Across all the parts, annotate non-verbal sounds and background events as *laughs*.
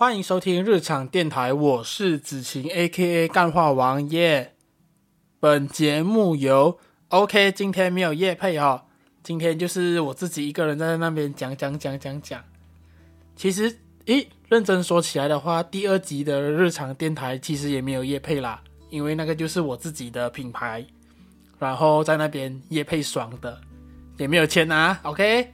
欢迎收听日常电台，我是子晴 A.K.A 干话王耶。本节目由 OK，今天没有夜配哦，今天就是我自己一个人在那边讲讲讲讲讲。其实，咦，认真说起来的话，第二集的日常电台其实也没有夜配啦，因为那个就是我自己的品牌，然后在那边夜配爽的，也没有钱拿，OK。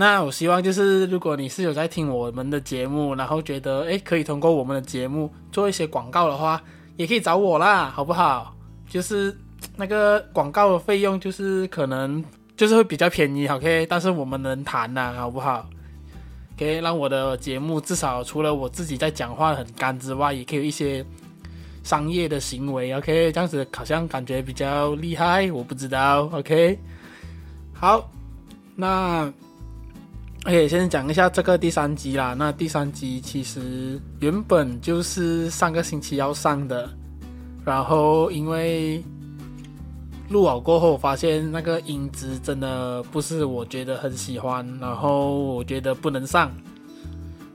那我希望就是，如果你是有在听我们的节目，然后觉得诶可以通过我们的节目做一些广告的话，也可以找我啦，好不好？就是那个广告的费用，就是可能就是会比较便宜，OK？但是我们能谈呐，好不好？可以让我的节目至少除了我自己在讲话很干之外，也可以有一些商业的行为，OK？这样子好像感觉比较厉害，我不知道，OK？好，那。OK，先讲一下这个第三集啦。那第三集其实原本就是上个星期要上的，然后因为录好过后，发现那个音质真的不是我觉得很喜欢，然后我觉得不能上，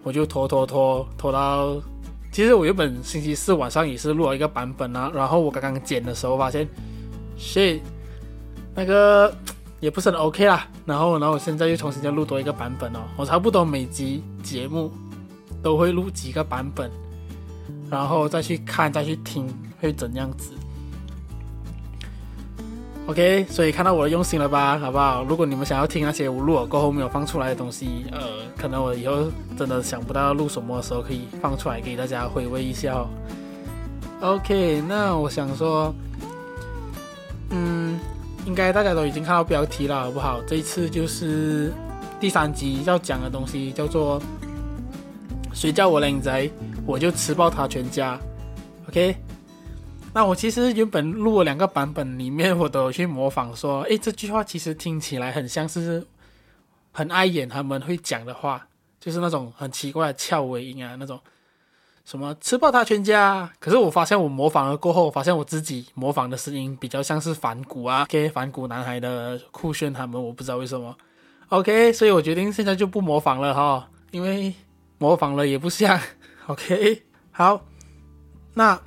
我就拖拖拖拖到。其实我原本星期四晚上也是录了一个版本啊，然后我刚刚剪的时候发现，shit，那个。也不是很 OK 啦，然后，然后我现在又重新再录多一个版本哦。我差不多每集节目都会录几个版本，然后再去看，再去听会怎样子。OK，所以看到我的用心了吧，好不好？如果你们想要听那些我录过后没有放出来的东西，呃，可能我以后真的想不到录什么的时候可以放出来给大家回味一下哦。OK，那我想说，嗯。应该大家都已经看到标题了，好不好？这一次就是第三集要讲的东西，叫做“谁叫我靓仔，我就吃爆他全家”。OK，那我其实原本录了两个版本，里面我都有去模仿说，诶，这句话其实听起来很像是很爱演他们会讲的话，就是那种很奇怪的翘尾音啊，那种。什么吃爆他全家？可是我发现我模仿了过后，发现我自己模仿的声音比较像是反骨啊给反骨男孩的酷炫他们，我不知道为什么，OK，所以我决定现在就不模仿了哈，因为模仿了也不像，OK，好，那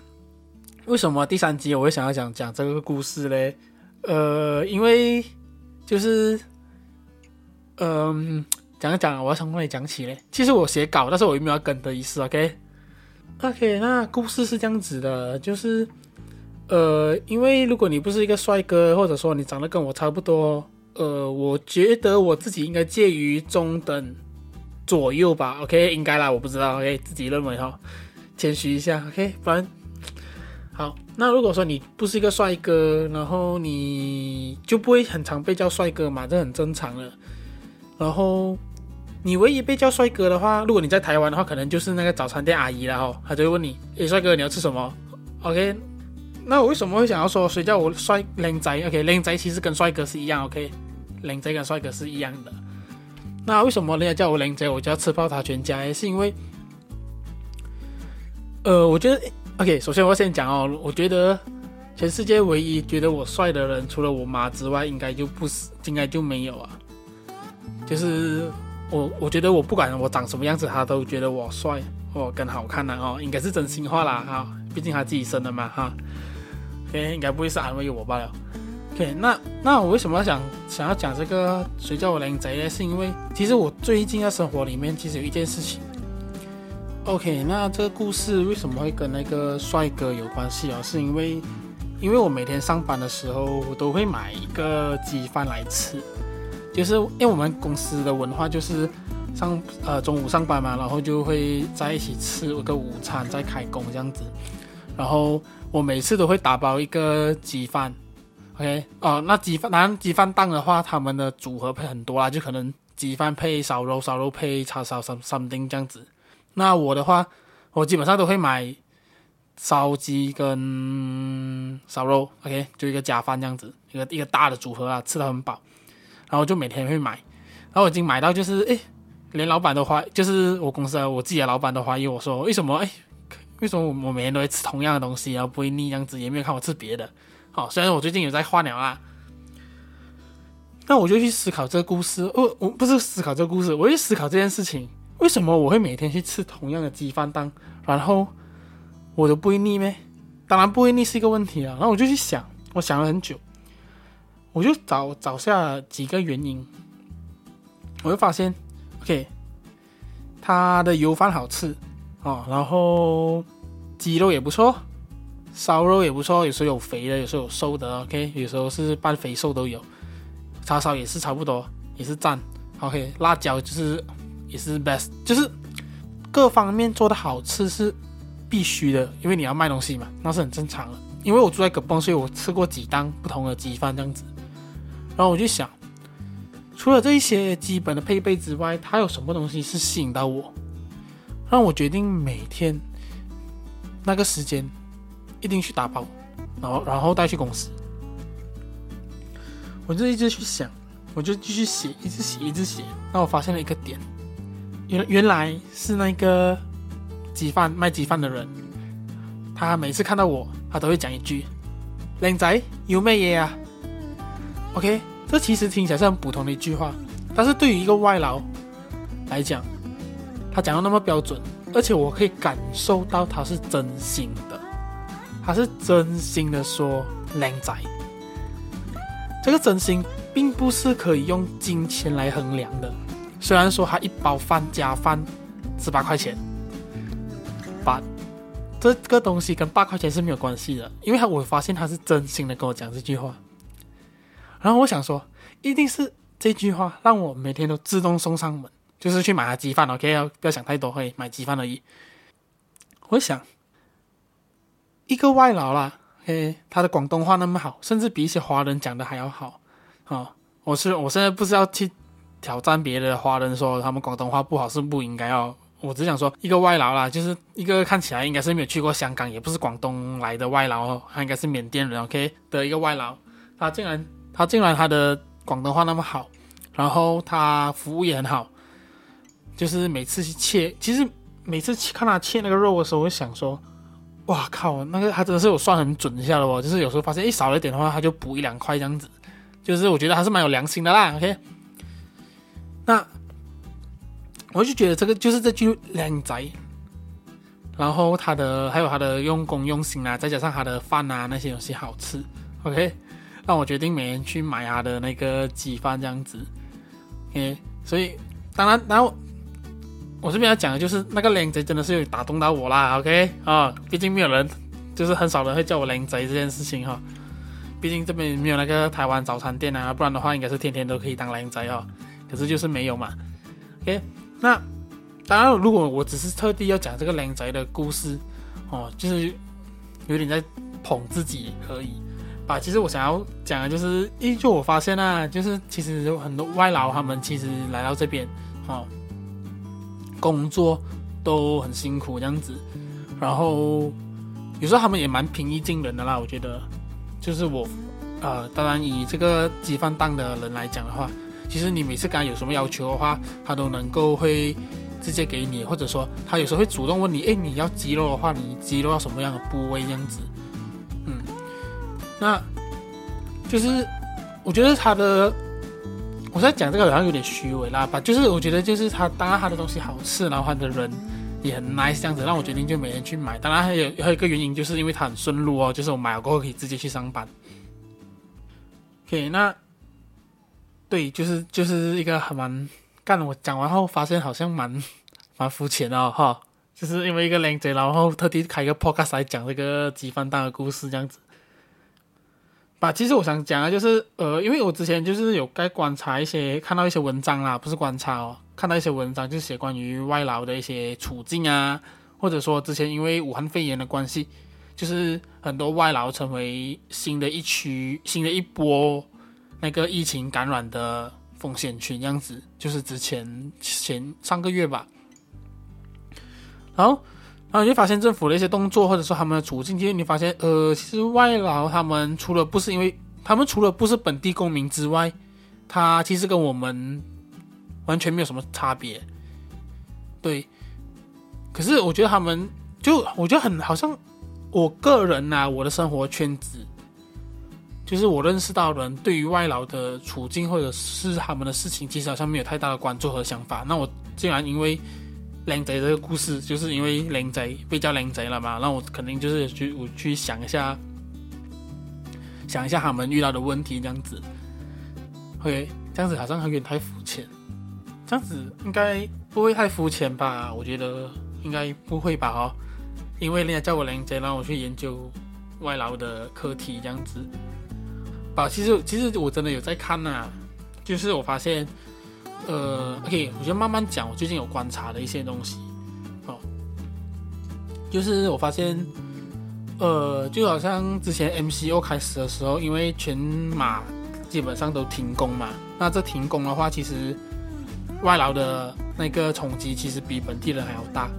为什么第三集我会想要讲讲这个故事嘞？呃，因为就是，嗯、讲一讲，我要从哪里讲起嘞？其实我写稿，但是我又没有要跟的意思，OK。OK，那故事是这样子的，就是，呃，因为如果你不是一个帅哥，或者说你长得跟我差不多，呃，我觉得我自己应该介于中等左右吧。OK，应该啦，我不知道。OK，自己认为哈，谦虚一下。OK，不然，好，那如果说你不是一个帅哥，然后你就不会很常被叫帅哥嘛，这很正常了。然后。你唯一被叫帅哥的话，如果你在台湾的话，可能就是那个早餐店阿姨了哈，她就会问你：“诶，帅哥，你要吃什么？”OK，那我为什么会想要说谁叫我帅靓仔？OK，靓仔其实跟帅哥是一样，OK，靓仔跟帅哥是一样的。那为什么人家叫我靓仔，我就要吃爆他全家？是因为，呃，我觉得，OK，首先我先讲哦，我觉得全世界唯一觉得我帅的人，除了我妈之外，应该就不是，应该就没有啊，就是。我我觉得我不管我长什么样子，他都觉得我帅哦，更好看了哦，应该是真心话啦哈，毕竟他自己生的嘛哈，OK，应该不会是安慰我罢了。OK，那那我为什么要想想要讲这个谁叫我靓仔呢？是因为其实我最近的生活里面其实有一件事情。OK，那这个故事为什么会跟那个帅哥有关系啊？是因为因为我每天上班的时候，我都会买一个鸡饭来吃。就是因为我们公司的文化就是上呃中午上班嘛，然后就会在一起吃个午餐再开工这样子。然后我每次都会打包一个鸡饭，OK 哦、呃，那鸡饭当然鸡饭档的话，他们的组合配很多啦，就可能鸡饭配烧肉，烧肉配叉烧三三丁这样子。那我的话，我基本上都会买烧鸡跟烧肉，OK 就一个加饭这样子，一个一个大的组合啊，吃的很饱。然后就每天会买，然后我已经买到就是，诶，连老板都怀，就是我公司的我自己的老板都怀疑我说，为什么，诶，为什么我我每天都会吃同样的东西，然后不会腻这样子，也没有看我吃别的。好，虽然我最近有在换了啦，那我就去思考这个故事，哦，我不是思考这个故事，我就思考这件事情，为什么我会每天去吃同样的鸡饭档，然后我都不会腻咩？当然不会腻是一个问题啊。然后我就去想，我想了很久，我就找找下几个原因，我就发现，OK，它的油饭好吃哦，然后鸡肉也不错，烧肉也不错，有时候有肥的，有时候有瘦的，OK，有时候是半肥瘦都有，叉烧也是差不多，也是赞，OK，辣椒就是。也是 best，就是各方面做的好吃是必须的，因为你要卖东西嘛，那是很正常的。因为我住在葛邦，所以我吃过几档不同的鸡饭这样子，然后我就想，除了这一些基本的配备之外，它有什么东西是吸引到我，让我决定每天那个时间一定去打包，然后然后带去公司。我就一直去想，我就继续写，一直写，一直写，那我发现了一个点。原原来是那个鸡饭卖鸡饭的人，他每次看到我，他都会讲一句：“靓仔，有咩嘢啊？”OK，这其实听起来是很普通的一句话，但是对于一个外劳来讲，他讲的那么标准，而且我可以感受到他是真心的，他是真心的说“靓仔”。这个真心并不是可以用金钱来衡量的。虽然说他一包饭加饭十八块钱，八这个东西跟八块钱是没有关系的，因为他我发现他是真心的跟我讲这句话，然后我想说，一定是这句话让我每天都自动送上门，就是去买他鸡饭，OK，要不要想太多，会买鸡饭而已。我想，一个外劳啦，OK，他的广东话那么好，甚至比一些华人讲的还要好啊、哦！我是我现在不是要去。挑战别的华人说他们广东话不好是不应该哦。我只想说一个外劳啦，就是一个看起来应该是没有去过香港，也不是广东来的外劳哦，他应该是缅甸人，OK 的一个外劳。他竟然他竟然他的广东话那么好，然后他服务也很好，就是每次去切，其实每次去看他切那个肉的时候，我想说，哇靠，那个他真的是有算很准一下的哦。就是有时候发现一少了一点的话，他就补一两块这样子，就是我觉得还是蛮有良心的啦，OK。那我就觉得这个就是这句靓仔，然后他的还有他的用功用心啊，再加上他的饭啊那些东西好吃，OK，让我决定每天去买他的那个鸡饭这样子，OK，所以当然，然后我这边要讲的就是那个靓仔真的是有打动到我啦，OK 啊，毕竟没有人，就是很少人会叫我靓仔这件事情哈，毕竟这边没有那个台湾早餐店啊，不然的话应该是天天都可以当靓仔哦。可是就是没有嘛，OK？那当然，如果我只是特地要讲这个靓仔的故事，哦，就是有点在捧自己而已啊。其实我想要讲的就是，诶，就我发现啊，就是其实有很多外劳，他们其实来到这边，哦，工作都很辛苦这样子，然后有时候他们也蛮平易近人的啦。我觉得，就是我，呃，当然以这个鸡饭档的人来讲的话。其实你每次跟他有什么要求的话，他都能够会直接给你，或者说他有时候会主动问你，哎，你要鸡肉的话，你鸡肉要什么样的部位这样子？那就是我觉得他的，我在讲这个好像有点虚伪啦吧，就是我觉得就是他，当然他的东西好吃，然后他的人也很 nice 这样子，让我决定就每天去买。当然还有还有一个原因，就是因为他很顺路哦，就是我买了过后可以直接去上班。OK，那。对，就是就是一个很蛮干。我讲完后发现好像蛮蛮肤浅的哈，就是因为一个靓仔，然后特地开一个 podcast 来讲这个鸡饭蛋的故事这样子。吧，其实我想讲的就是，呃，因为我之前就是有在观察一些，看到一些文章啦，不是观察哦，看到一些文章，就是写关于外劳的一些处境啊，或者说之前因为武汉肺炎的关系，就是很多外劳成为新的一区、新的一波。那个疫情感染的风险群样子，就是之前前上个月吧，然后，然后你就发现政府的一些动作，或者说他们的处境，其实你发现，呃，其实外劳他们除了不是因为他们除了不是本地公民之外，他其实跟我们完全没有什么差别，对。可是我觉得他们就我觉得很好像，我个人呐、啊，我的生活圈子。就是我认识到的人对于外劳的处境或者是他们的事情，其实好像没有太大的关注和想法。那我竟然因为靓仔这个故事，就是因为靓仔被叫靓仔了嘛，那我肯定就是去我去想一下，想一下他们遇到的问题这样子。OK，这样子好像有点太肤浅，这样子应该不会太肤浅吧？我觉得应该不会吧？哦，因为人家叫我靓仔，让我去研究外劳的课题这样子。啊，其实其实我真的有在看呐、啊，就是我发现。呃，OK，我就慢慢讲。我最近有观察的一些东西，哦，就是我发现，呃，就好像之前 MCO 开始的时候，因为全马基本上都停工嘛，那这停工的话，其实外劳的那个冲击其实比本地人还要大。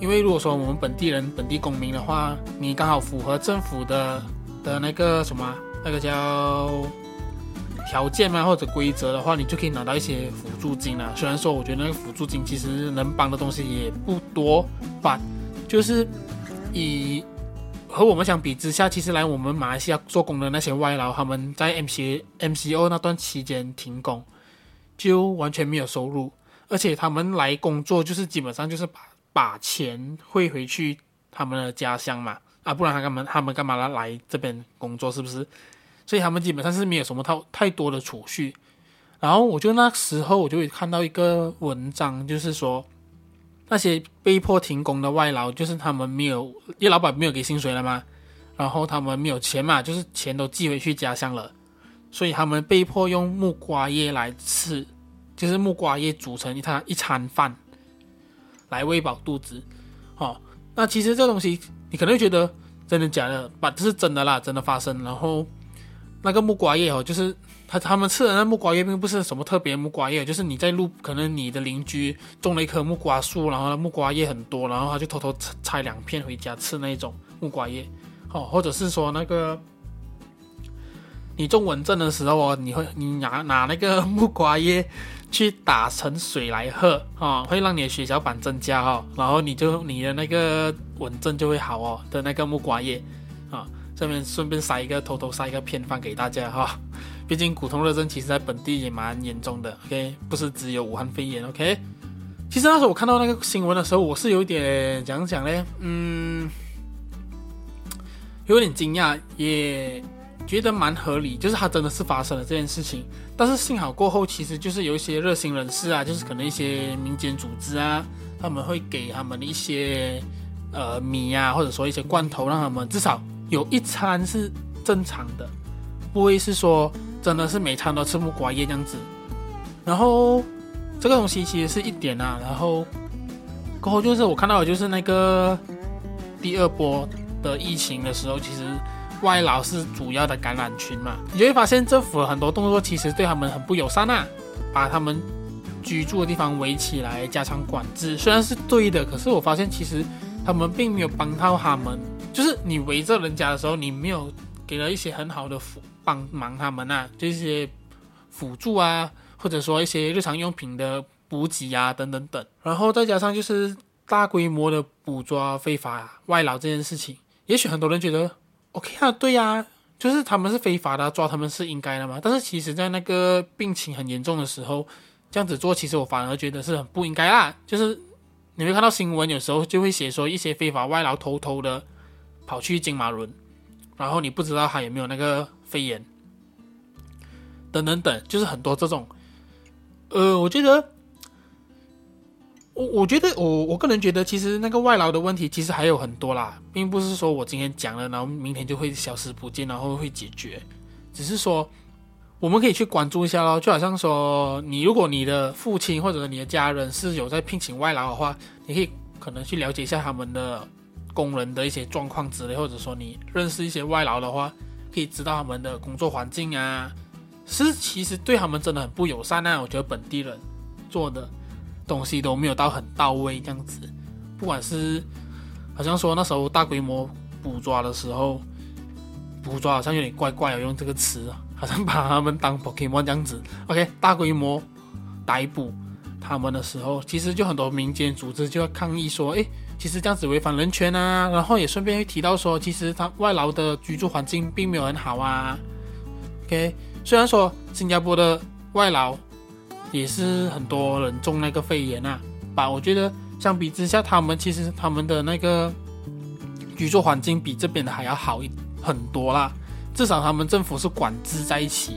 因为如果说我们本地人、本地公民的话，你刚好符合政府的的那个什么，那个叫。条件嘛，或者规则的话，你就可以拿到一些辅助金了。虽然说，我觉得那个辅助金其实能帮的东西也不多吧，就是以和我们相比之下，其实来我们马来西亚做工的那些外劳，他们在 M C M C O 那段期间停工，就完全没有收入，而且他们来工作就是基本上就是把把钱汇回去他们的家乡嘛，啊，不然他干嘛他们干嘛来来这边工作，是不是？所以他们基本上是没有什么太太多的储蓄，然后我就那时候我就会看到一个文章，就是说那些被迫停工的外劳，就是他们没有，因为老板没有给薪水了嘛，然后他们没有钱嘛，就是钱都寄回去家乡了，所以他们被迫用木瓜叶来吃，就是木瓜叶煮成一餐一餐饭来喂饱肚子。哦，那其实这东西你可能会觉得真的假的，吧，这是真的啦，真的发生，然后。那个木瓜叶哦，就是他他们吃的那木瓜叶，并不是什么特别木瓜叶，就是你在路，可能你的邻居种了一棵木瓜树，然后木瓜叶很多，然后他就偷偷拆两片回家吃那种木瓜叶，哦，或者是说那个你中蚊症的时候哦，你会你拿拿那个木瓜叶去打成水来喝啊，会让你的血小板增加哦，然后你就你的那个蚊症就会好哦的那个木瓜叶。这边顺便塞一个，偷偷塞一个偏方给大家哈。*laughs* 毕竟骨痛热症其实在本地也蛮严重的，OK，不是只有武汉肺炎，OK。其实那时候我看到那个新闻的时候，我是有点讲讲嘞，嗯，有点惊讶，也觉得蛮合理，就是它真的是发生了这件事情。但是幸好过后，其实就是有一些热心人士啊，就是可能一些民间组织啊，他们会给他们一些呃米啊，或者说一些罐头，让他们至少。有一餐是正常的，不会是说真的是每餐都吃木瓜叶这样子。然后这个东西其实是一点啊，然后过后就是我看到的就是那个第二波的疫情的时候，其实外劳是主要的感染群嘛。你就会发现政府很多动作其实对他们很不友善啊，把他们居住的地方围起来，加强管制，虽然是对的，可是我发现其实他们并没有帮到他们。就是你围着人家的时候，你没有给了一些很好的辅帮忙他们啊，这些辅助啊，或者说一些日常用品的补给啊，等等等。然后再加上就是大规模的捕捉非法外劳这件事情，也许很多人觉得 OK 啊，对呀、就是他们是非法的，抓他们是应该的嘛。但是其实，在那个病情很严重的时候，这样子做，其实我反而觉得是很不应该啦。就是你会看到新闻，有时候就会写说一些非法外劳偷偷的。跑去金马伦，然后你不知道他有没有那个肺炎，等等等，就是很多这种。呃，我觉得，我我觉得我我个人觉得，其实那个外劳的问题其实还有很多啦，并不是说我今天讲了，然后明天就会消失不见，然后会解决。只是说，我们可以去关注一下咯，就好像说，你如果你的父亲或者你的家人是有在聘请外劳的话，你可以可能去了解一下他们的。工人的一些状况之类，或者说你认识一些外劳的话，可以知道他们的工作环境啊，是其实对他们真的很不友善啊。我觉得本地人做的东西都没有到很到位这样子，不管是好像说那时候大规模捕抓的时候，捕抓好像有点怪怪的，用这个词，好像把他们 *laughs* 当 Pokemon 这样子。OK，大规模逮捕他们的时候，其实就很多民间组织就要抗议说，诶。其实这样子违反人权啊，然后也顺便会提到说，其实他外劳的居住环境并没有很好啊。OK，虽然说新加坡的外劳也是很多人中那个肺炎啊，吧，我觉得相比之下，他们其实他们的那个居住环境比这边的还要好一很多啦。至少他们政府是管制在一起，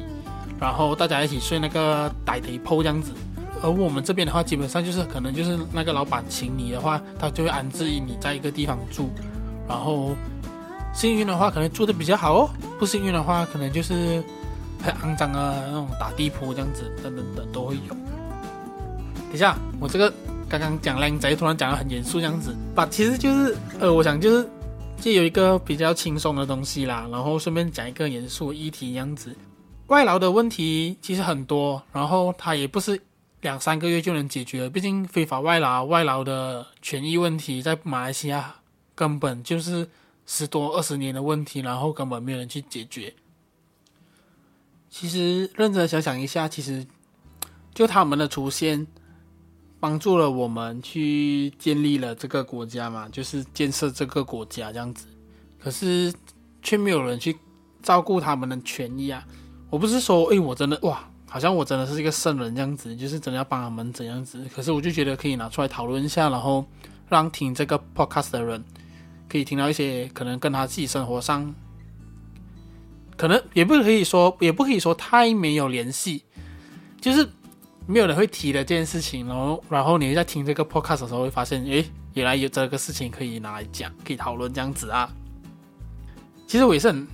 然后大家一起睡那个大地铺这样子。而我们这边的话，基本上就是可能就是那个老板请你的话，他就会安置你在一个地方住。然后幸运的话，可能住的比较好哦；不幸运的话，可能就是很肮脏啊，那种打地铺这样子，等等等都会有。等一下，我这个。刚刚讲靓仔，突然讲的很严肃这样子，把其实就是呃，我想就是就有一个比较轻松的东西啦，然后顺便讲一个严肃议题这样子。外劳的问题其实很多，然后它也不是两三个月就能解决，毕竟非法外劳、外劳的权益问题在马来西亚根本就是十多二十年的问题，然后根本没有人去解决。其实认真想想一下，其实就他们的出现。帮助了我们去建立了这个国家嘛，就是建设这个国家这样子，可是却没有人去照顾他们的权益啊！我不是说，哎，我真的哇，好像我真的是一个圣人这样子，就是真的要帮他们怎样子。可是我就觉得可以拿出来讨论一下，然后让听这个 podcast 的人可以听到一些可能跟他自己生活上，可能也不可以说，也不可以说太没有联系，就是。没有人会提的这件事情，然后，然后你在听这个 podcast 的时候会发现，诶，原来有这个事情可以拿来讲，可以讨论这样子啊。其实我也是很，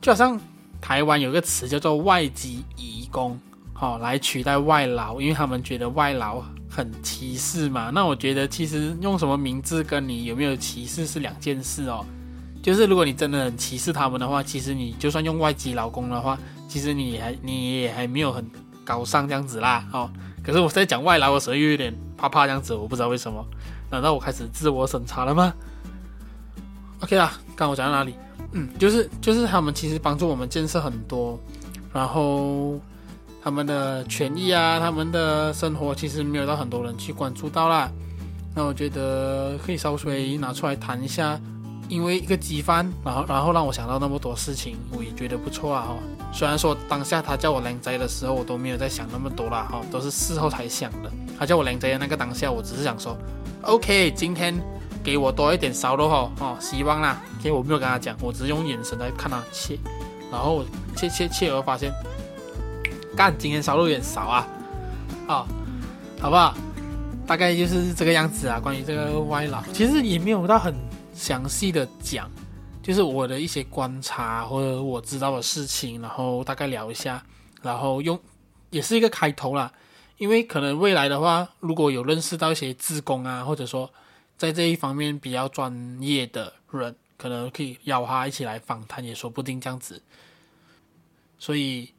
就好像台湾有个词叫做外籍移工，好、哦，来取代外劳，因为他们觉得外劳很歧视嘛。那我觉得其实用什么名字跟你有没有歧视是两件事哦。就是如果你真的很歧视他们的话，其实你就算用外籍劳工的话，其实你还你也还没有很。高尚这样子啦，哦，可是我在讲外劳的时候又有点怕怕这样子，我不知道为什么，难道我开始自我审查了吗？OK 啦，刚我讲到哪里？嗯，就是就是他们其实帮助我们建设很多，然后他们的权益啊，他们的生活其实没有到很多人去关注到啦。那我觉得可以稍微拿出来谈一下。因为一个鸡饭，然后然后让我想到那么多事情，我也觉得不错啊哈。虽然说当下他叫我靓仔的时候，我都没有在想那么多啦哈，都是事后才想的。他叫我靓仔的那个当下，我只是想说，OK，今天给我多一点烧肉哈哦，希望啦。因为我没有跟他讲，我只是用眼神在看他切，然后切切切，而发现，干，今天烧肉有点少啊，啊，好不好？大概就是这个样子啊。关于这个外劳，其实也没有到很。详细的讲，就是我的一些观察或者我知道的事情，然后大概聊一下，然后用也是一个开头啦。因为可能未来的话，如果有认识到一些志工啊，或者说在这一方面比较专业的人，可能可以邀他一起来访谈，也说不定这样子。所以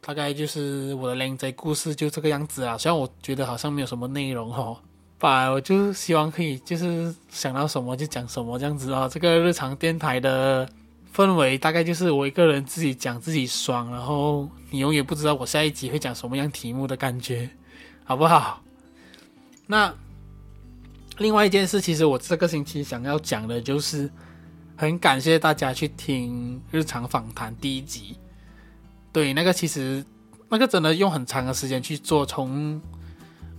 大概就是我的靓仔故事就这个样子啊。虽然我觉得好像没有什么内容哦。*laughs* 吧，我就希望可以，就是想到什么就讲什么这样子啊。这个日常电台的氛围大概就是我一个人自己讲自己爽，然后你永远不知道我下一集会讲什么样题目的感觉，*laughs* 好不好？那另外一件事，其实我这个星期想要讲的就是，很感谢大家去听日常访谈第一集。对，那个其实那个真的用很长的时间去做，从。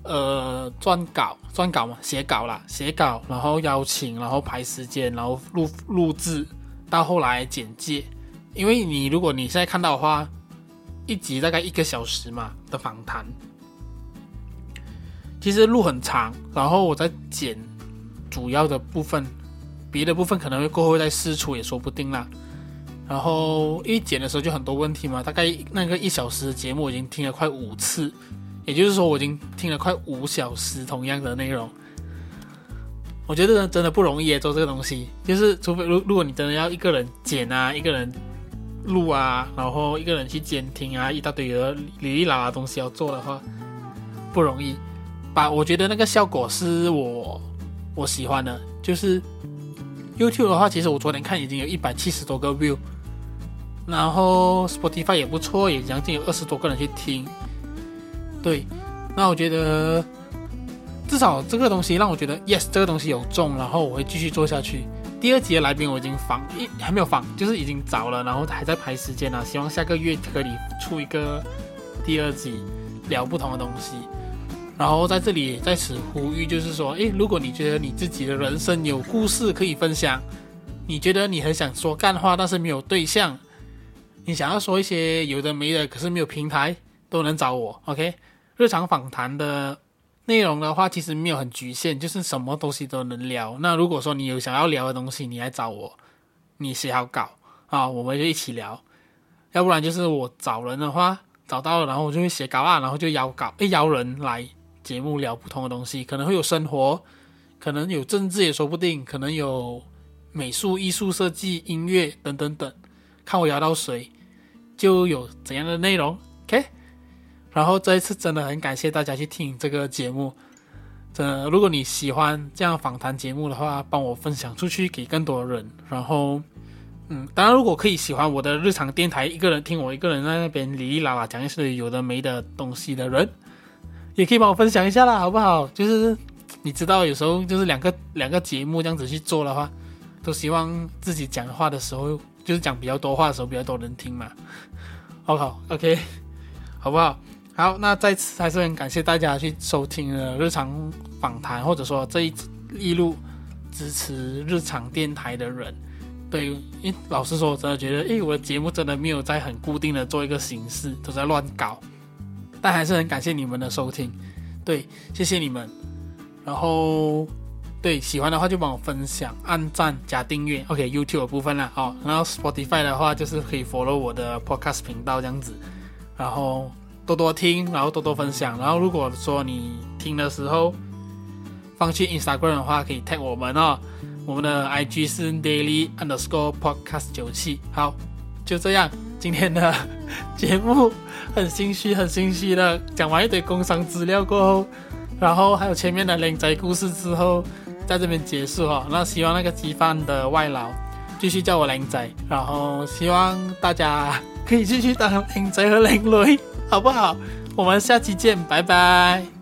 呃，撰稿、撰稿嘛，写稿啦，写稿，然后邀请，然后排时间，然后录录制，到后来简介。因为你如果你现在看到的话，一集大概一个小时嘛的访谈，其实录很长，然后我再剪主要的部分，别的部分可能会过后再试出也说不定啦。然后一剪的时候就很多问题嘛，大概那个一小时的节目我已经听了快五次。也就是说，我已经听了快五小时同样的内容，我觉得真的不容易做这个东西。就是除非如如果你真的要一个人剪啊，一个人录啊，然后一个人去监听啊，一大堆的哩哩啦啦东西要做的话，不容易。把我觉得那个效果是我我喜欢的。就是 YouTube 的话，其实我昨天看已经有一百七十多个 view，然后 Spotify 也不错，也将近有二十多个人去听。对，那我觉得至少这个东西让我觉得，yes，这个东西有中，然后我会继续做下去。第二集的来宾我已经访一还没有访，就是已经找了，然后还在排时间了。希望下个月可以出一个第二集，聊不同的东西。然后在这里在此呼吁，就是说，诶，如果你觉得你自己的人生有故事可以分享，你觉得你很想说干话，但是没有对象，你想要说一些有的没的，可是没有平台，都能找我。OK，日常访谈的内容的话，其实没有很局限，就是什么东西都能聊。那如果说你有想要聊的东西，你来找我，你写好稿啊，我们就一起聊。要不然就是我找人的话，找到了，然后我就会写稿啊，然后就邀稿，诶，邀人来节目聊不同的东西，可能会有生活，可能有政治也说不定，可能有美术、艺术设计、音乐等等等，看我邀到谁，就有怎样的内容，OK。然后这一次真的很感谢大家去听这个节目，真的，如果你喜欢这样访谈节目的话，帮我分享出去给更多人，然后。嗯，当然，如果可以喜欢我的日常电台，一个人听我一个人在那边哩哩啦啦讲一些有的没的东西的人，也可以帮我分享一下啦，好不好？就是你知道，有时候就是两个两个节目这样子去做的话，都希望自己讲话的时候，就是讲比较多话的时候，比较多人听嘛。好不好，OK，好不好？好，那再次还是很感谢大家去收听了日常访谈，或者说这一一路支持日常电台的人。对，因为老实说，我真的觉得，诶，我的节目真的没有在很固定的做一个形式，都在乱搞，但还是很感谢你们的收听，对，谢谢你们。然后，对，喜欢的话就帮我分享、按赞、加订阅。OK，YouTube 的部分了，好，然后 Spotify 的话就是可以 follow 我的 Podcast 频道这样子，然后多多听，然后多多分享。然后如果说你听的时候放去 Instagram 的话，可以 tag 我们哦。我们的 IG 是 daily underscore podcast 九七，好，就这样，今天的节目很心虚，很心虚的讲完一堆工商资料过后，然后还有前面的靓仔故事之后，在这边结束哈。那希望那个鸡饭的外劳继续叫我靓仔，然后希望大家可以继续当靓仔和靓女，好不好？我们下期见，拜拜。